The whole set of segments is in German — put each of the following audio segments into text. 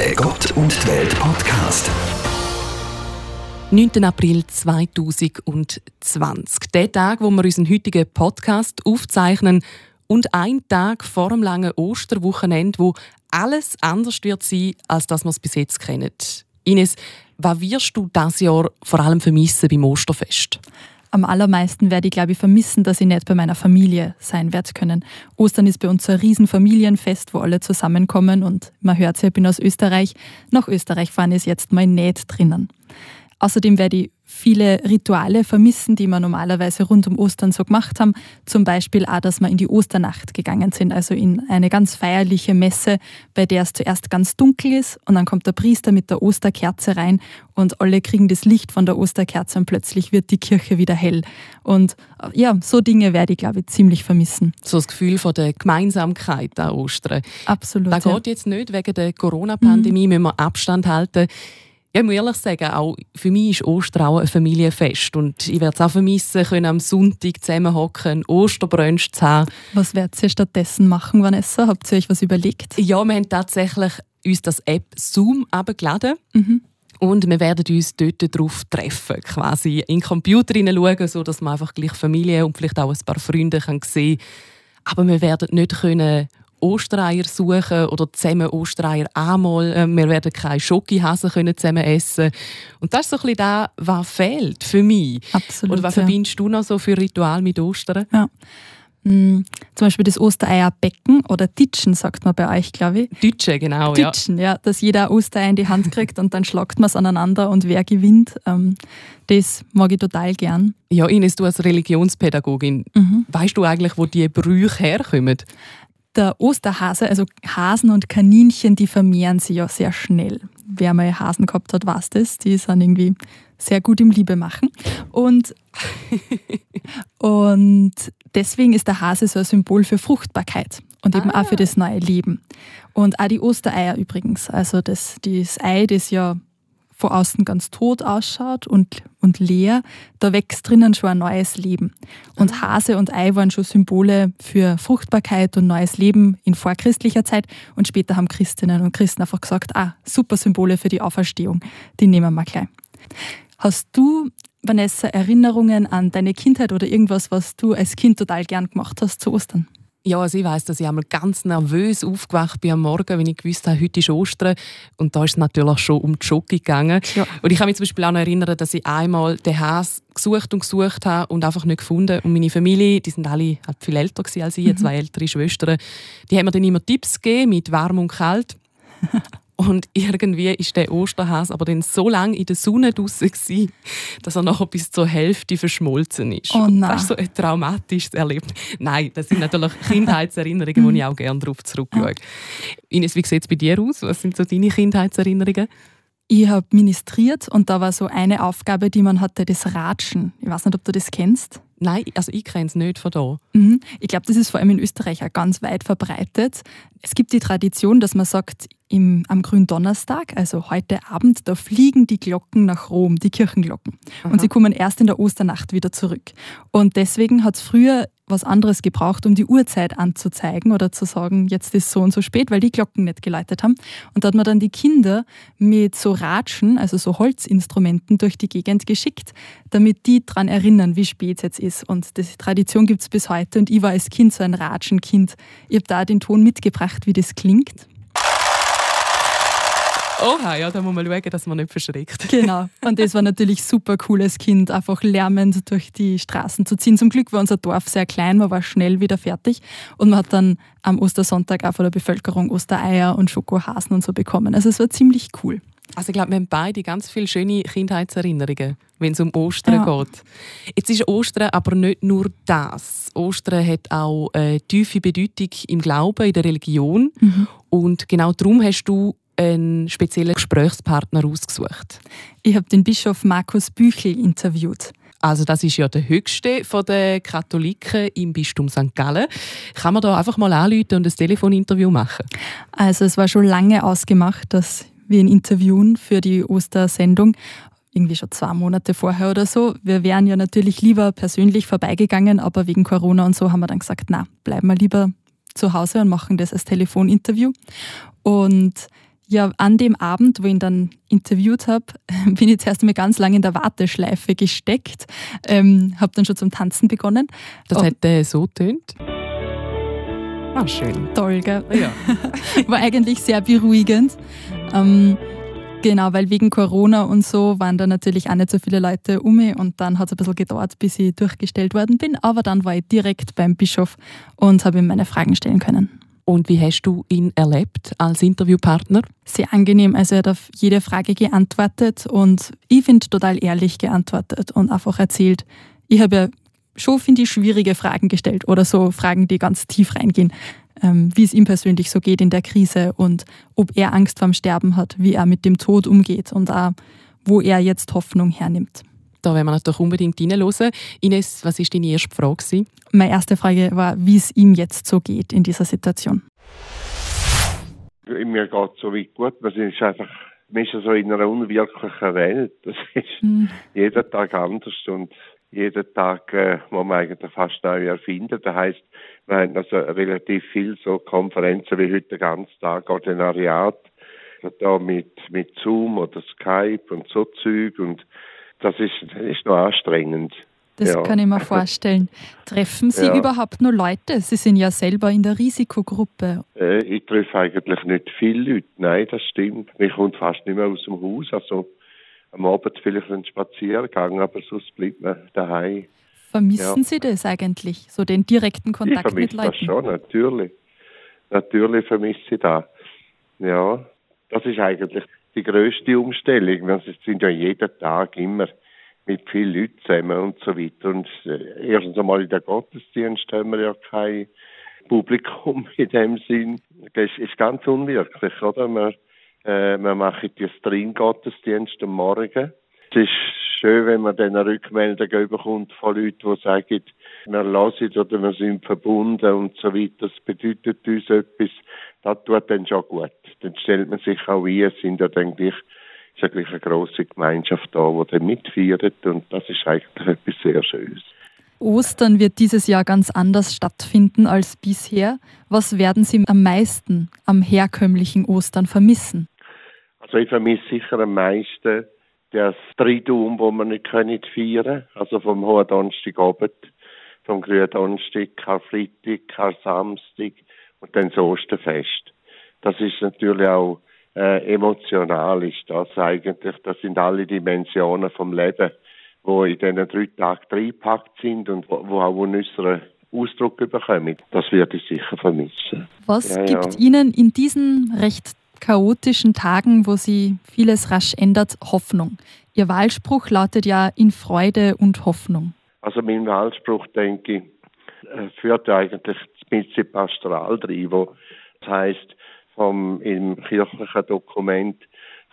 Der Gott und die Welt Podcast. 9. April 2020. Der Tag, wo wir unseren heutigen Podcast aufzeichnen und ein Tag vor dem langen Osterwochenende, wo alles anders wird sein, als das wir es bis jetzt kennen. Ines, was wirst du das Jahr vor allem vermissen beim Osterfest? Am allermeisten werde ich, glaube ich, vermissen, dass ich nicht bei meiner Familie sein werde können. Ostern ist bei uns ein Riesenfamilienfest, wo alle zusammenkommen und man hört es, ich bin aus Österreich. Nach Österreich fahren ist jetzt mal nicht drinnen. Außerdem werde ich viele Rituale vermissen, die wir normalerweise rund um Ostern so gemacht haben. Zum Beispiel auch, dass wir in die Osternacht gegangen sind, also in eine ganz feierliche Messe, bei der es zuerst ganz dunkel ist und dann kommt der Priester mit der Osterkerze rein und alle kriegen das Licht von der Osterkerze und plötzlich wird die Kirche wieder hell. Und ja, so Dinge werde ich, glaube ich, ziemlich vermissen. So das Gefühl von der Gemeinsamkeit an Ostern. Absolut. Da geht jetzt nicht wegen der Corona-Pandemie, mhm. müssen wir Abstand halten. Ja, ich muss ehrlich sagen, auch für mich ist Ostern auch ein Familienfest. Und ich werde es auch vermissen, können am Sonntag zusammenhocken, Osterbrunch zu haben. Was werdet ihr stattdessen machen, Vanessa? Habt ihr euch was überlegt? Ja, wir haben tatsächlich uns das App Zoom abgeladen. Mhm. Und wir werden uns dort darauf treffen, quasi in den Computer hineinschauen, sodass man einfach gleich Familie und vielleicht auch ein paar Freunde kann sehen kann. Aber wir werden nicht können Ostereier suchen oder zusammen Ostereier anmalen. Wir werden keine Schokihasen zusammen essen Und das ist so ein bisschen das, was fehlt für mich. Absolut, Oder was ja. verbindest du noch so für Ritual mit Ostern? Ja. Mm, zum Beispiel das Ostereierbecken oder Titschen, sagt man bei euch, glaube ich. Titschen, genau. Titschen, ja. ja. Dass jeder Ostereier in die Hand kriegt und dann schlagt man es aneinander und wer gewinnt. Ähm, das mag ich total gern. Ja, Ines, du als Religionspädagogin, mhm. weißt du eigentlich, wo die Brüche herkommen? Der Osterhase, also Hasen und Kaninchen, die vermehren sich ja sehr schnell. Wer mal Hasen gehabt hat, weiß das. Die sind irgendwie sehr gut im Liebe machen. Und, und deswegen ist der Hase so ein Symbol für Fruchtbarkeit und eben ah. auch für das neue Leben. Und auch die Ostereier übrigens. Also das, das Ei, das ja von außen ganz tot ausschaut und, und leer, da wächst drinnen schon ein neues Leben. Und ah. Hase und Ei waren schon Symbole für Fruchtbarkeit und neues Leben in vorchristlicher Zeit. Und später haben Christinnen und Christen einfach gesagt, ah, super Symbole für die Auferstehung, die nehmen wir gleich. Hast du, Vanessa, Erinnerungen an deine Kindheit oder irgendwas, was du als Kind total gern gemacht hast zu Ostern? Ja, also ich weiss, dass ich einmal ganz nervös aufgewacht bin am Morgen, wenn ich gewusst habe, heute ist Ostern. Und da ist es natürlich schon um die Schoki gegangen. Ja. Und ich kann mich zum Beispiel auch noch erinnern, dass ich einmal den Has gesucht und gesucht habe und einfach nicht gefunden. Und meine Familie, die sind alle halt viel älter als ich, mhm. zwei ältere Schwestern, die haben mir dann immer Tipps gegeben mit warm und kalt. Und irgendwie ist der Osterhase aber dann so lange in der Sonne draußen dass er nachher bis zur Hälfte verschmolzen ist. Oh nein. Das ist so ein traumatisches Erlebnis. Nein, das sind natürlich Kindheitserinnerungen, wo ich auch gerne darauf zurückschaue. Ines, wie sieht es bei dir aus? Was sind so deine Kindheitserinnerungen? Ich habe ministriert und da war so eine Aufgabe, die man hatte, das Ratschen. Ich weiß nicht, ob du das kennst. Nein, also ich kenne es nicht von da. Mhm. Ich glaube, das ist vor allem in Österreich auch ganz weit verbreitet. Es gibt die Tradition, dass man sagt, im, am Gründonnerstag, also heute Abend, da fliegen die Glocken nach Rom, die Kirchenglocken. Aha. Und sie kommen erst in der Osternacht wieder zurück. Und deswegen hat es früher was anderes gebraucht, um die Uhrzeit anzuzeigen oder zu sagen, jetzt ist so und so spät, weil die Glocken nicht geläutet haben. Und da hat man dann die Kinder mit so Ratschen, also so Holzinstrumenten, durch die Gegend geschickt, damit die daran erinnern, wie spät es jetzt ist. Und diese Tradition gibt es bis heute. Und ich war als Kind so ein Ratschenkind. Ich habe da den Ton mitgebracht, wie das klingt. Oha, ja, da muss man schauen, dass man nicht verschreckt. Genau. Und das war natürlich super cooles Kind, einfach lärmend durch die Straßen zu ziehen. Zum Glück war unser Dorf sehr klein, man war schnell wieder fertig und man hat dann am Ostersonntag auch von der Bevölkerung Ostereier und Schokohasen und so bekommen. Also es war ziemlich cool. Also ich glaube, wir haben beide ganz viele schöne Kindheitserinnerungen, wenn es um Ostern ja. geht. Jetzt ist Ostern aber nicht nur das. Ostern hat auch eine tiefe Bedeutung im Glauben, in der Religion. Mhm. Und genau darum hast du einen speziellen Gesprächspartner ausgesucht? Ich habe den Bischof Markus Büchel interviewt. Also das ist ja der höchste von den Katholiken im Bistum St. Gallen. Kann man da einfach mal anrufen und ein Telefoninterview machen? Also es war schon lange ausgemacht, dass wir ihn interviewen für die Ostersendung. Irgendwie schon zwei Monate vorher oder so. Wir wären ja natürlich lieber persönlich vorbeigegangen, aber wegen Corona und so haben wir dann gesagt, na, bleiben wir lieber zu Hause und machen das als Telefoninterview. Und Ja, an dem Abend, wo ich ihn dann interviewt habe, bin ich zuerst einmal ganz lange in der Warteschleife gesteckt, ähm, habe dann schon zum Tanzen begonnen. Das hätte so tönt. Ah, schön. Toll, gell? Ja. War eigentlich sehr beruhigend. Ähm, genau, weil wegen Corona und so waren da natürlich auch nicht so viele Leute um mich und dann hat es ein bisschen gedauert, bis ich durchgestellt worden bin. Aber dann war ich direkt beim Bischof und habe ihm meine Fragen stellen können. Und wie hast du ihn erlebt als Interviewpartner? Sehr angenehm. Also er hat auf jede Frage geantwortet und ich finde total ehrlich geantwortet und einfach erzählt. Ich habe ja schon, finde ich, schwierige Fragen gestellt oder so Fragen, die ganz tief reingehen, wie es ihm persönlich so geht in der Krise und ob er Angst vorm Sterben hat, wie er mit dem Tod umgeht und auch, wo er jetzt Hoffnung hernimmt. Da werden wir natürlich unbedingt reinhören. Ines, was war deine erste Frage? Meine erste Frage war, wie es ihm jetzt so geht in dieser Situation. Mir geht es so weit gut. Man ist einfach man ist so in einer unwirklichen Welt. Das ist mhm. jeden Tag anders und jeden Tag äh, muss man eigentlich fast neu erfinden. Das heisst, wir haben also relativ viel so Konferenzen wie heute den ganzen Tag, Ordinariat, da mit, mit Zoom oder Skype und so Zeug und das ist, das ist noch anstrengend. Das ja. kann ich mir vorstellen. Treffen Sie ja. überhaupt nur Leute? Sie sind ja selber in der Risikogruppe. Äh, ich treffe eigentlich nicht viele Leute. Nein, das stimmt. Ich komme fast nicht mehr aus dem Haus. Also am Abend vielleicht einen Spaziergang, aber sonst bleibt man daheim. Vermissen ja. Sie das eigentlich, so den direkten Kontakt mit Leuten? Ich das schon, natürlich. Natürlich vermisse ich das. Ja, das ist eigentlich die größte Umstellung. Wir sind ja jeden Tag immer mit vielen Leuten zusammen und so weiter. Und äh, erstens einmal in der Gottesdienst haben wir ja kein Publikum in dem Sinn. Das ist ganz unwirklich, oder? Wir äh, wir machen die Stream-Gottesdienst am Morgen. Es ist schön, wenn man dann eine Rückmeldung bekommt von Leuten, die sagen, wir hören oder wir sind verbunden und so weiter. Das bedeutet uns etwas. Das tut dann schon gut. Dann stellt man sich auch ein, es sind ja dann gleich, ist ja gleich eine grosse Gemeinschaft da, die dann mitfeiert und das ist eigentlich etwas sehr Schönes. Ostern wird dieses Jahr ganz anders stattfinden als bisher. Was werden Sie am meisten am herkömmlichen Ostern vermissen? Also ich vermisse sicher am meisten das Triduum, wo wir nicht können feiern also vom Hohen Donnerstagabend, vom Grünen Donnerstag, Karfreitag, Samstag und dann das Osterfest. Das ist natürlich auch äh, emotional, ist das eigentlich, das sind alle Dimensionen vom Leben, wo in diesen drei Tagen reingepackt sind und wo, wo auch unseren Ausdruck bekommen. Das werde ich sicher vermissen. Was ja, gibt ja. Ihnen in diesen recht chaotischen Tagen, wo sie vieles rasch ändert, Hoffnung. Ihr Wahlspruch lautet ja in Freude und Hoffnung. Also mein Wahlspruch, denke ich, äh, führt eigentlich das bisschen pastoral drin, wo das heißt vom im kirchlichen Dokument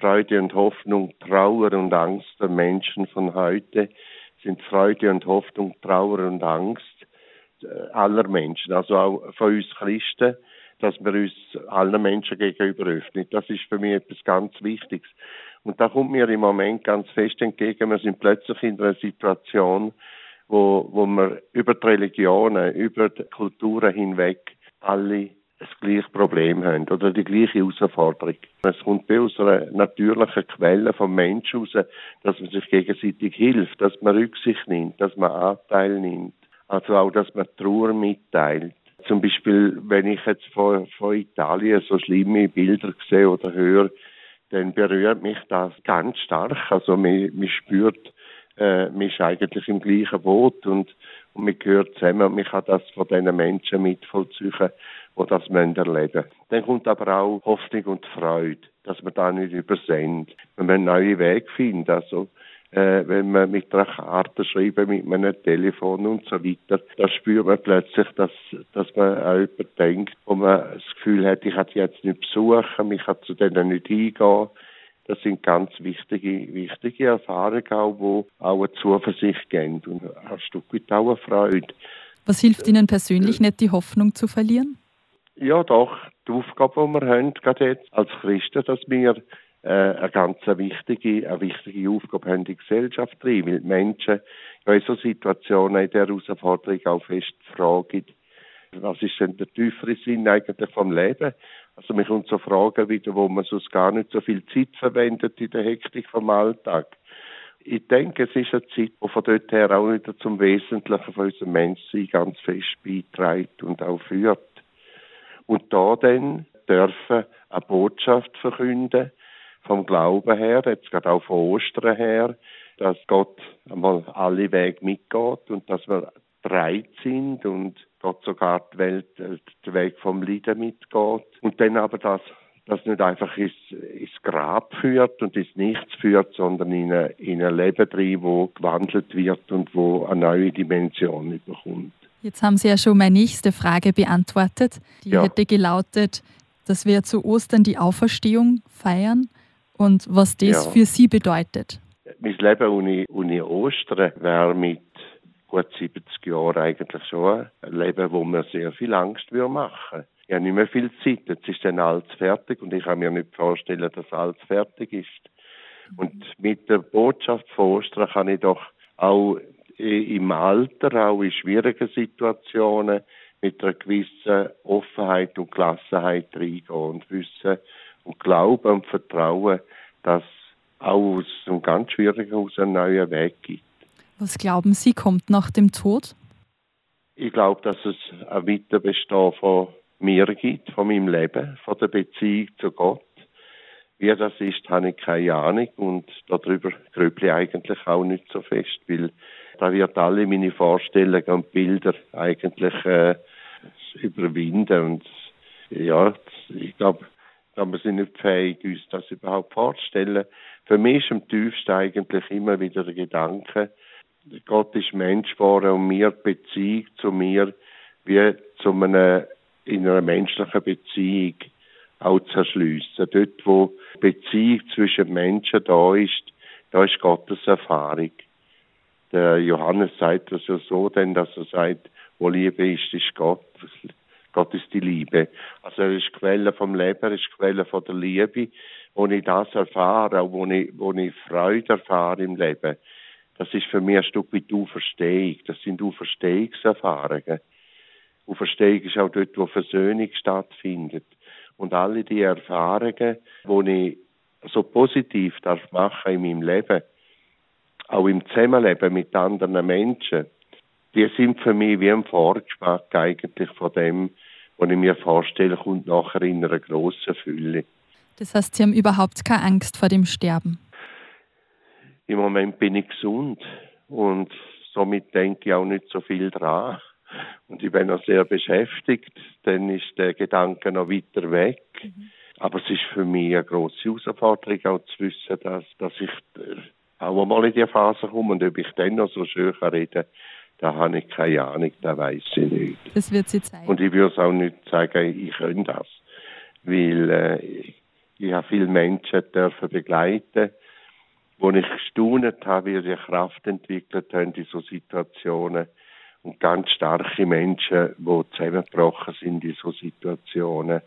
Freude und Hoffnung, Trauer und Angst der Menschen von heute sind Freude und Hoffnung, Trauer und Angst äh, aller Menschen, also auch von uns Christen dass wir uns allen Menschen gegenüber öffnen. Das ist für mich etwas ganz Wichtiges. Und da kommt mir im Moment ganz fest entgegen, wir sind plötzlich in einer Situation, wo, wo wir über die Religionen, über die Kulturen hinweg alle das gleiche Problem haben oder die gleiche Herausforderung. Es kommt bei unserer natürlichen Quelle vom Menschen raus, dass man sich gegenseitig hilft, dass man Rücksicht nimmt, dass man Anteil nimmt. Also auch, dass man Trauer mitteilt. Zum Beispiel, wenn ich jetzt von, von Italien so schlimme Bilder sehe oder höre, dann berührt mich das ganz stark. Also man, man spürt, äh, man ist eigentlich im gleichen Boot und, und man gehört zusammen und man kann das von diesen Menschen mitvollziehen, die das erleben müssen. Dann kommt aber auch Hoffnung und Freude, dass man da nicht übersendet. Wir müssen neue Wege finden. Also äh, wenn man mit einer Karte schreibt, mit einem Telefon und so weiter, da spürt man plötzlich, dass, dass man auch jemanden denkt, wo man das Gefühl hat, ich kann die jetzt nicht besuchen, ich kann zu denen nicht hingehen. Das sind ganz wichtige, wichtige Erfahrungen auch, die auch eine Zuversicht geben und ein Stück weit auch eine Freude. Was hilft Ihnen persönlich nicht, die Hoffnung zu verlieren? Ja, doch. Die Aufgabe, die wir haben, gerade jetzt als Christen, dass wir äh, eine ganz wichtige, eine wichtige Aufgabe haben in die Gesellschaft drin, weil die Menschen in so Situationen in der Herausforderung auch fest fragen, was ist denn der tiefere Sinn eigentlich vom Leben? Also mich kommt so Fragen wieder, wo man sonst gar nicht so viel Zeit verwendet in der Hektik vom Alltag. Ich denke, es ist eine Zeit, die von dort her auch wieder zum Wesentlichen von unserem Menschsein ganz fest beiträgt und auch führt. Und da dann dürfen eine Botschaft verkünden, vom Glauben her, jetzt gerade auch von Ostern her, dass Gott einmal alle Wege mitgeht und dass wir bereit sind und Gott sogar die Welt, äh, den Weg vom Leiden mitgeht. Und dann aber das, das nicht einfach ins, ins Grab führt und ins Nichts führt, sondern in, eine, in ein Leben drin, wo gewandelt wird und wo eine neue Dimension bekommt. Jetzt haben Sie ja schon meine nächste Frage beantwortet. Die ja. hätte gelautet, dass wir zu Ostern die Auferstehung feiern und was das ja. für Sie bedeutet. Mein Leben ohne, ohne Ostern wäre mit gut 70 Jahren eigentlich schon ein Leben, wo mir sehr viel Angst würde machen. Ich habe nicht mehr viel Zeit, jetzt ist dann alles fertig und ich kann mir nicht vorstellen, dass alles fertig ist. Und mit der Botschaft von Ostern kann ich doch auch im Alter, auch in schwierigen Situationen, mit einer gewissen Offenheit und Gelassenheit reingehen und wissen und glauben und vertrauen, dass auch aus einem ganz schwierigen Haus einen neuen Weg gibt. Was glauben Sie, kommt nach dem Tod? Ich glaube, dass es ein Weiterbestehen von mir gibt, von meinem Leben, von der Beziehung zu Gott. Wie das ist, habe ich keine Ahnung und darüber grüble ich eigentlich auch nicht so fest, weil da wird alle meine Vorstellungen und Bilder eigentlich äh, überwinden und ja, ich glaube, wir sind nicht fähig, uns das überhaupt vorzustellen. Für mich ist am tiefsten eigentlich immer wieder der Gedanke, Gott ist Mensch geworden und mir Beziehung zu mir wie zu einer, in einer menschlichen Beziehung auch zu erschliessen. Dort, wo Beziehung zwischen Menschen da ist, da ist Gottes Erfahrung. Der Johannes sagt das ja so, denn dass er sagt, wo Liebe ist, ist Gott. Gott ist die Liebe. Also er ist Quelle vom Leben, er ist Quelle von der Liebe. Wo ich das erfahre, wo ich, wo ich Freude erfahre im Leben, das ist für mich ein Stück wie die Auferstehung. Das sind Auferstehungserfahrungen. Auferstehung ist auch dort, wo Versöhnung stattfindet. Und alle die Erfahrungen, die ich so positiv darf machen in meinem Leben, auch im Zusammenleben mit anderen Menschen, die sind für mich wie ein Vorgeschmack eigentlich von dem, was ich mir vorstelle, kommt nachher in einer grossen Fülle. Das heißt, Sie haben überhaupt keine Angst vor dem Sterben? im Moment bin ich gesund und somit denke ich auch nicht so viel dran. Und ich bin noch sehr beschäftigt, dann ist der Gedanke noch weiter weg. Mhm. Aber es ist für mich eine grosse Herausforderung, auch zu wissen, dass, dass ich auch einmal in die Phase komme und ob ich dann noch so schön reden da habe ich keine Ahnung, da weiß ich nicht. Das wird sie zeigen. Und ich würde auch nicht sagen, ich kann das. Weil äh, ich, ich habe viele Menschen dürfen begleiten wo ich gestaunet habe, wie sie Kraft entwickelt haben in so Situationen und ganz starke Menschen, die zusammengebrochen sind in so Situationen.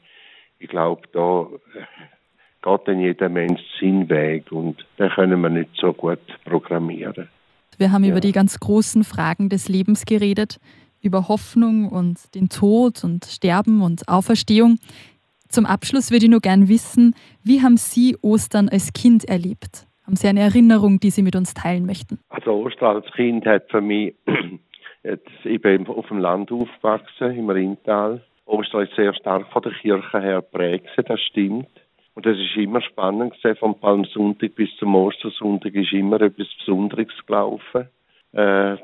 Ich glaube, da äh, geht dann jeder Mensch seinen Weg und den können wir nicht so gut programmieren. Wir haben ja. über die ganz großen Fragen des Lebens geredet, über Hoffnung und den Tod und Sterben und Auferstehung. Zum Abschluss würde ich nur gern wissen, wie haben Sie Ostern als Kind erlebt? Haben Sie eine Erinnerung, die Sie mit uns teilen möchten? Also Ostern als Kind hat für mich, jetzt, ich bin auf dem Land aufgewachsen, im Rheintal. Ostern ist sehr stark von der Kirche her geprägt, das stimmt. Und es ist immer spannend gewesen, vom Palmsonntag bis zum Ostersonntag ist immer etwas Besonderes gelaufen. Äh,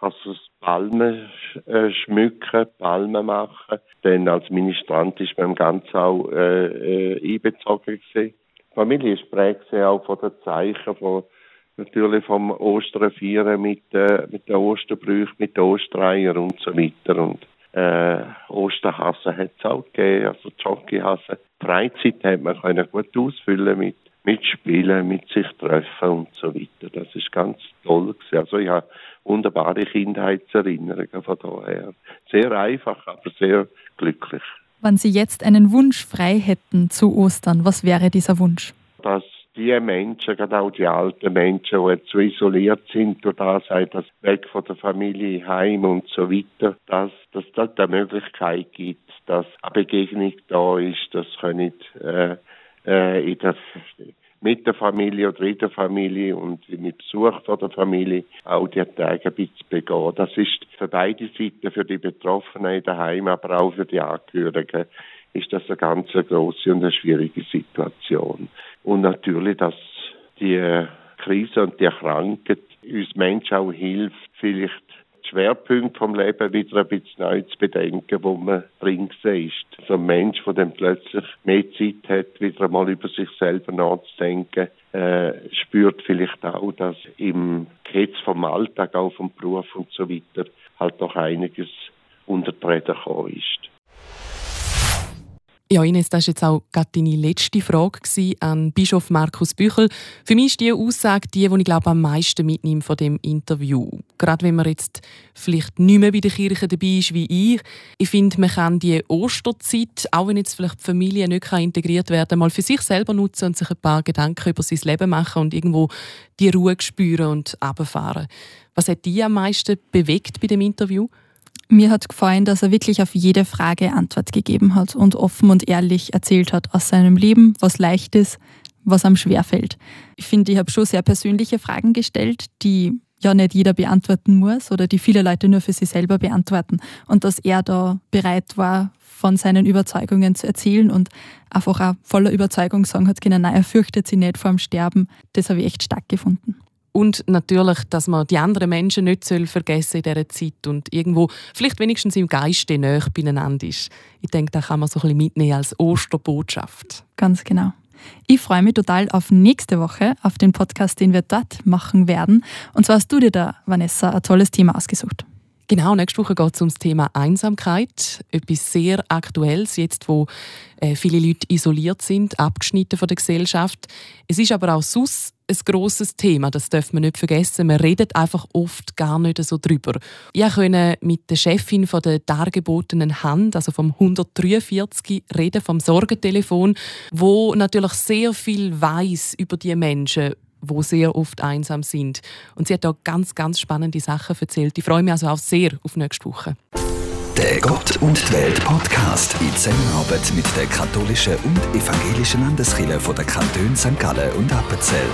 also Palmen äh, schmücken, Palmen machen. Dann als Ministrant ist man ganz auch äh, äh, einbezogen gewesen. Familie ist prägt auch von den Zeichen, von, natürlich vom Ostern mit, äh, mit den Osterbrüchen, mit den Ostereiern und so weiter. Und äh, Osterhasen hat es auch gegeben, also Jockeyhasen. Freizeit hat man können gut ausfüllen mit, mit Spielen, mit sich treffen und so weiter. Das ist ganz toll gewesen. Also ich habe wunderbare Kindheitserinnerungen von daher. Sehr einfach, aber sehr glücklich. Wenn Sie jetzt einen Wunsch frei hätten zu Ostern, was wäre dieser Wunsch? Dass die Menschen, gerade auch die alten Menschen, die jetzt so isoliert sind, durch das das weg von der Familie, Heim und so weiter, dass, dass das die Möglichkeit gibt, dass eine Begegnung da ist, das können äh, äh, in der mit der Familie oder in der Familie und mit Besuch von der Familie auch die Tage ein bisschen begehen. Das ist für beide Seiten, für die Betroffenen daheim, aber auch für die Angehörigen, ist das eine ganz große und eine schwierige Situation. Und natürlich, dass die Krise und die Krankheit uns Menschen auch hilft, vielleicht Schwerpunkt vom Leben wieder ein bisschen neu zu bedenken, wo man drin ist. So ein Mensch, der dann plötzlich mehr Zeit hat, wieder einmal über sich selber nachzudenken, äh, spürt vielleicht auch, dass im Ketz vom Alltag, auch vom Beruf und so weiter, halt noch einiges unter die ist. Ja, Ines, das war jetzt auch deine letzte Frage an Bischof Markus Büchel. Für mich ist diese Aussage die, die ich glaube, am meisten mitnehme von dem Interview. Gerade wenn man jetzt vielleicht nicht mehr bei der Kirche dabei ist wie ich. Ich finde, man kann die Osterzeit, auch wenn jetzt vielleicht die Familie nicht integriert werden kann, mal für sich selber nutzen und sich ein paar Gedanken über sein Leben machen und irgendwo die Ruhe spüren und runterfahren. Was hat dich am meisten bewegt bei dem Interview? Mir hat gefallen, dass er wirklich auf jede Frage Antwort gegeben hat und offen und ehrlich erzählt hat aus seinem Leben, was leicht ist, was am schwer fällt. Ich finde, ich habe schon sehr persönliche Fragen gestellt, die ja nicht jeder beantworten muss oder die viele Leute nur für sich selber beantworten. Und dass er da bereit war, von seinen Überzeugungen zu erzählen und einfach auch voller Überzeugung sagen hat, genau, nein, er fürchtet sich nicht vor dem Sterben, das habe ich echt stark gefunden. Und natürlich, dass man die anderen Menschen nicht vergessen in dieser Zeit und irgendwo vielleicht wenigstens im Geiste näher beieinander ist. Ich denke, da kann man so ein bisschen mitnehmen als Osterbotschaft. Ganz genau. Ich freue mich total auf nächste Woche, auf den Podcast, den wir dort machen werden. Und zwar hast du dir da, Vanessa, ein tolles Thema ausgesucht. Genau, nächste Woche geht es um das Thema Einsamkeit. Etwas sehr Aktuelles, jetzt wo äh, viele Leute isoliert sind, abgeschnitten von der Gesellschaft. Es ist aber auch sonst ein grosses Thema, das darf man nicht vergessen. Man redet einfach oft gar nicht so drüber. Ich konnte mit der Chefin von der dargebotenen Hand, also vom 143, reden, vom Sorgentelefon, wo natürlich sehr viel weiß über die Menschen, wo sehr oft einsam sind. Und sie hat da ganz, ganz spannende Sachen erzählt. Ich freue mich also auch sehr auf nächste Woche. Der Gott und die Welt Podcast in Zusammenarbeit mit der katholischen und evangelischen Landeskirche von der Kantone St. Gallen und Appenzell.